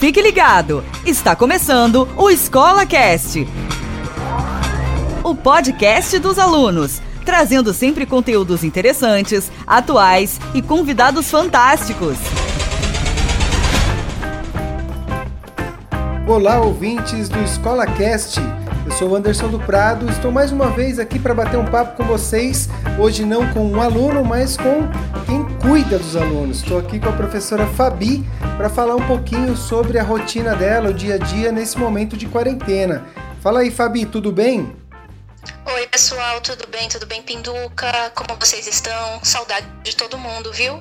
Fique ligado, está começando o Escola Cast, o podcast dos alunos, trazendo sempre conteúdos interessantes, atuais e convidados fantásticos. Olá, ouvintes do Escola Cast. Sou o Anderson do Prado, estou mais uma vez aqui para bater um papo com vocês. Hoje não com um aluno, mas com quem cuida dos alunos. Estou aqui com a professora Fabi para falar um pouquinho sobre a rotina dela, o dia a dia nesse momento de quarentena. Fala aí, Fabi, tudo bem? Oi, pessoal, tudo bem? Tudo bem, Pinduca? Como vocês estão? Saudade de todo mundo, viu?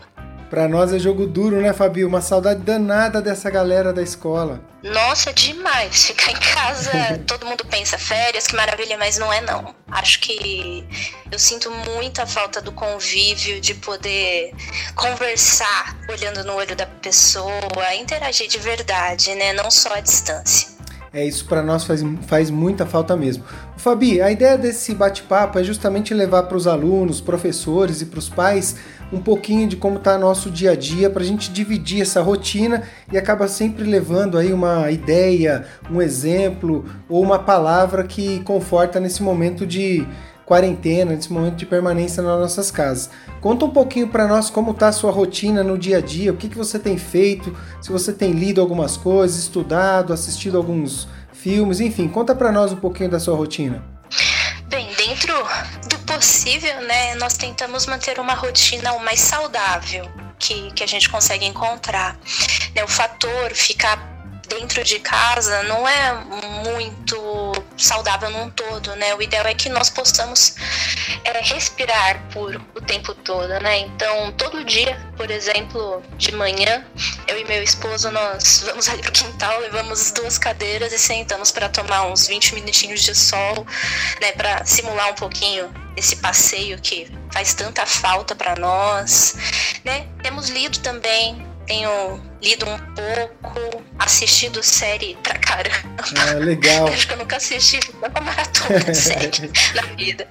Pra nós é jogo duro, né, Fabi? Uma saudade danada dessa galera da escola. Nossa, demais. Ficar em casa, todo mundo pensa férias, que maravilha, mas não é não. Acho que eu sinto muita falta do convívio, de poder conversar olhando no olho da pessoa, interagir de verdade, né? Não só à distância. É, isso para nós faz, faz muita falta mesmo. Fabi, a ideia desse bate-papo é justamente levar para os alunos, professores e para os pais um pouquinho de como está nosso dia a dia para a gente dividir essa rotina e acaba sempre levando aí uma ideia, um exemplo ou uma palavra que conforta nesse momento de quarentena, nesse momento de permanência nas nossas casas. Conta um pouquinho para nós como está a sua rotina no dia a dia, o que, que você tem feito, se você tem lido algumas coisas, estudado, assistido alguns filmes, enfim, conta para nós um pouquinho da sua rotina. Possível, né, nós tentamos manter uma rotina o mais saudável que, que a gente consegue encontrar. Né, o fator ficar dentro de casa não é muito saudável num todo, né? O ideal é que nós possamos é, respirar por o tempo todo, né? Então, todo dia, por exemplo, de manhã, eu e meu esposo, nós vamos ali pro quintal, levamos duas cadeiras e sentamos para tomar uns 20 minutinhos de sol, né? Para simular um pouquinho esse passeio que faz tanta falta para nós, né? Temos lido também tenho lido um pouco, assistido série pra caramba. Ah, legal. Acho que eu nunca assisti uma maratona de série na vida.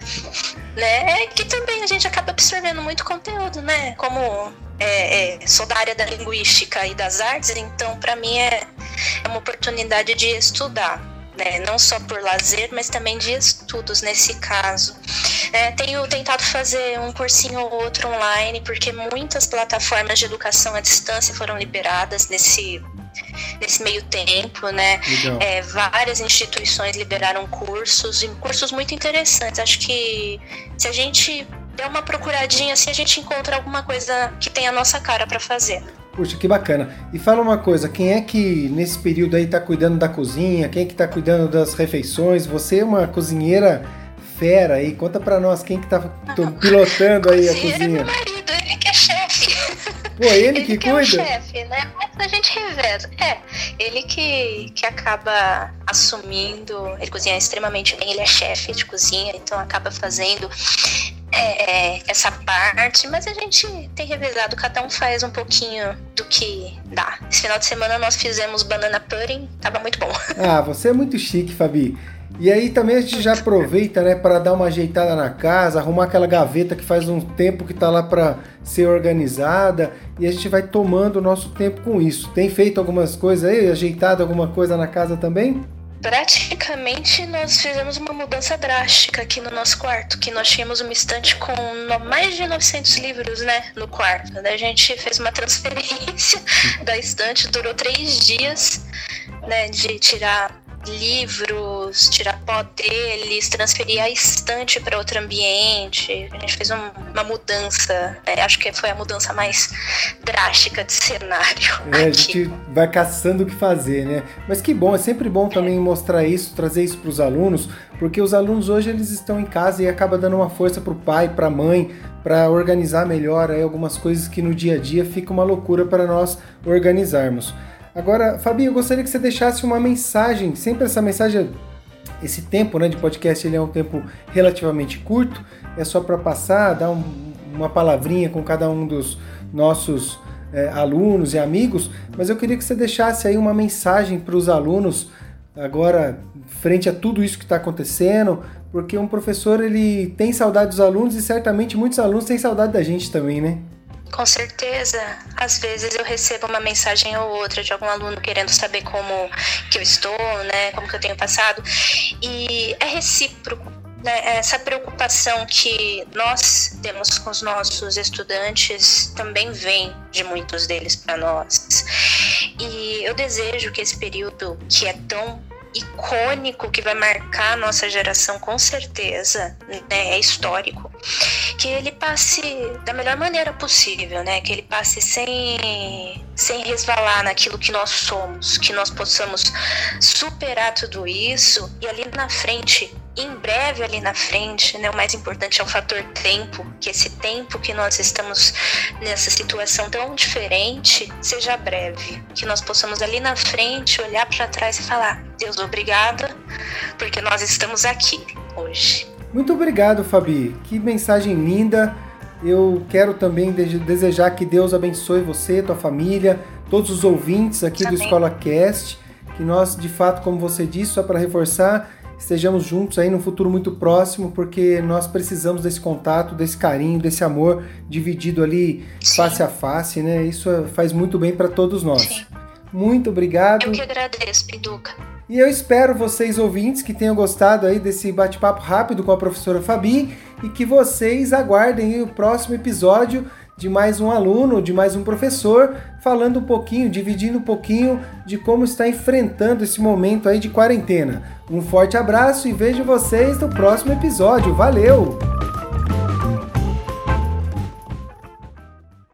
Né? É que também a gente acaba absorvendo muito conteúdo, né? Como é, é, sou da área da linguística e das artes, então para mim é, é uma oportunidade de estudar né? Não só por lazer, mas também de estudos nesse caso. É, tenho tentado fazer um cursinho ou outro online, porque muitas plataformas de educação à distância foram liberadas nesse nesse meio tempo, né? É, várias instituições liberaram cursos e cursos muito interessantes. Acho que se a gente der uma procuradinha, assim a gente encontra alguma coisa que tem a nossa cara para fazer. Puxa, que bacana. E fala uma coisa, quem é que nesse período aí tá cuidando da cozinha? Quem é que tá cuidando das refeições? Você é uma cozinheira fera aí. Conta para nós quem que tá pilotando aí a cozinha. É meu marido, ele que é chefe. Pô, ele, ele que, que cuida? É o chefe, né? Mas a gente reveza. É, ele que, que acaba assumindo, ele cozinha extremamente bem, ele é chefe de cozinha, então acaba fazendo é, essa parte, mas a gente tem revezado, cada um faz um pouquinho do que dá. Esse final de semana nós fizemos banana pudding, tava muito bom. Ah, você é muito chique, Fabi. E aí também a gente já aproveita, né, para dar uma ajeitada na casa, arrumar aquela gaveta que faz um tempo que tá lá para ser organizada, e a gente vai tomando o nosso tempo com isso. Tem feito algumas coisas aí, ajeitado alguma coisa na casa também? Praticamente nós fizemos uma mudança drástica aqui no nosso quarto, que nós tínhamos uma estante com mais de 900 livros, né, no quarto. A gente fez uma transferência da estante, durou três dias, né, de tirar livros, tirar pó deles, transferir a estante para outro ambiente. A gente fez um, uma mudança, é, acho que foi a mudança mais drástica de cenário. É, a gente vai caçando o que fazer, né? Mas que bom, é sempre bom também é. mostrar isso, trazer isso para os alunos, porque os alunos hoje eles estão em casa e acaba dando uma força para o pai, para a mãe, para organizar melhor aí algumas coisas que no dia a dia fica uma loucura para nós organizarmos. Agora, Fabi, eu gostaria que você deixasse uma mensagem, sempre essa mensagem, esse tempo né, de podcast ele é um tempo relativamente curto, é só para passar, dar um, uma palavrinha com cada um dos nossos é, alunos e amigos, mas eu queria que você deixasse aí uma mensagem para os alunos agora frente a tudo isso que está acontecendo, porque um professor ele tem saudade dos alunos e certamente muitos alunos têm saudade da gente também, né? Com certeza. Às vezes eu recebo uma mensagem ou outra de algum aluno querendo saber como que eu estou, né? Como que eu tenho passado. E é recíproco. Né? Essa preocupação que nós temos com os nossos estudantes também vem de muitos deles para nós. E eu desejo que esse período que é tão icônico que vai marcar a nossa geração com certeza, né? É histórico. Que ele passe da melhor maneira possível, né? Que ele passe sem sem resvalar naquilo que nós somos, que nós possamos superar tudo isso e ali na frente em breve ali na frente, né, o mais importante é o fator tempo, que esse tempo que nós estamos nessa situação tão diferente seja breve, que nós possamos ali na frente olhar para trás e falar: Deus, obrigada, porque nós estamos aqui hoje. Muito obrigado, Fabi. Que mensagem linda. Eu quero também desejar que Deus abençoe você, tua família, todos os ouvintes aqui Amém. do Escola Cast. Que nós, de fato, como você disse, só para reforçar, estejamos juntos aí no futuro muito próximo, porque nós precisamos desse contato, desse carinho, desse amor dividido ali Sim. face a face, né? Isso faz muito bem para todos nós. Sim. Muito obrigado. Eu que agradeço, Piduca. E eu espero vocês ouvintes que tenham gostado aí desse bate-papo rápido com a professora Fabi e que vocês aguardem o próximo episódio de mais um aluno, de mais um professor, falando um pouquinho, dividindo um pouquinho de como está enfrentando esse momento aí de quarentena. Um forte abraço e vejo vocês no próximo episódio. Valeu!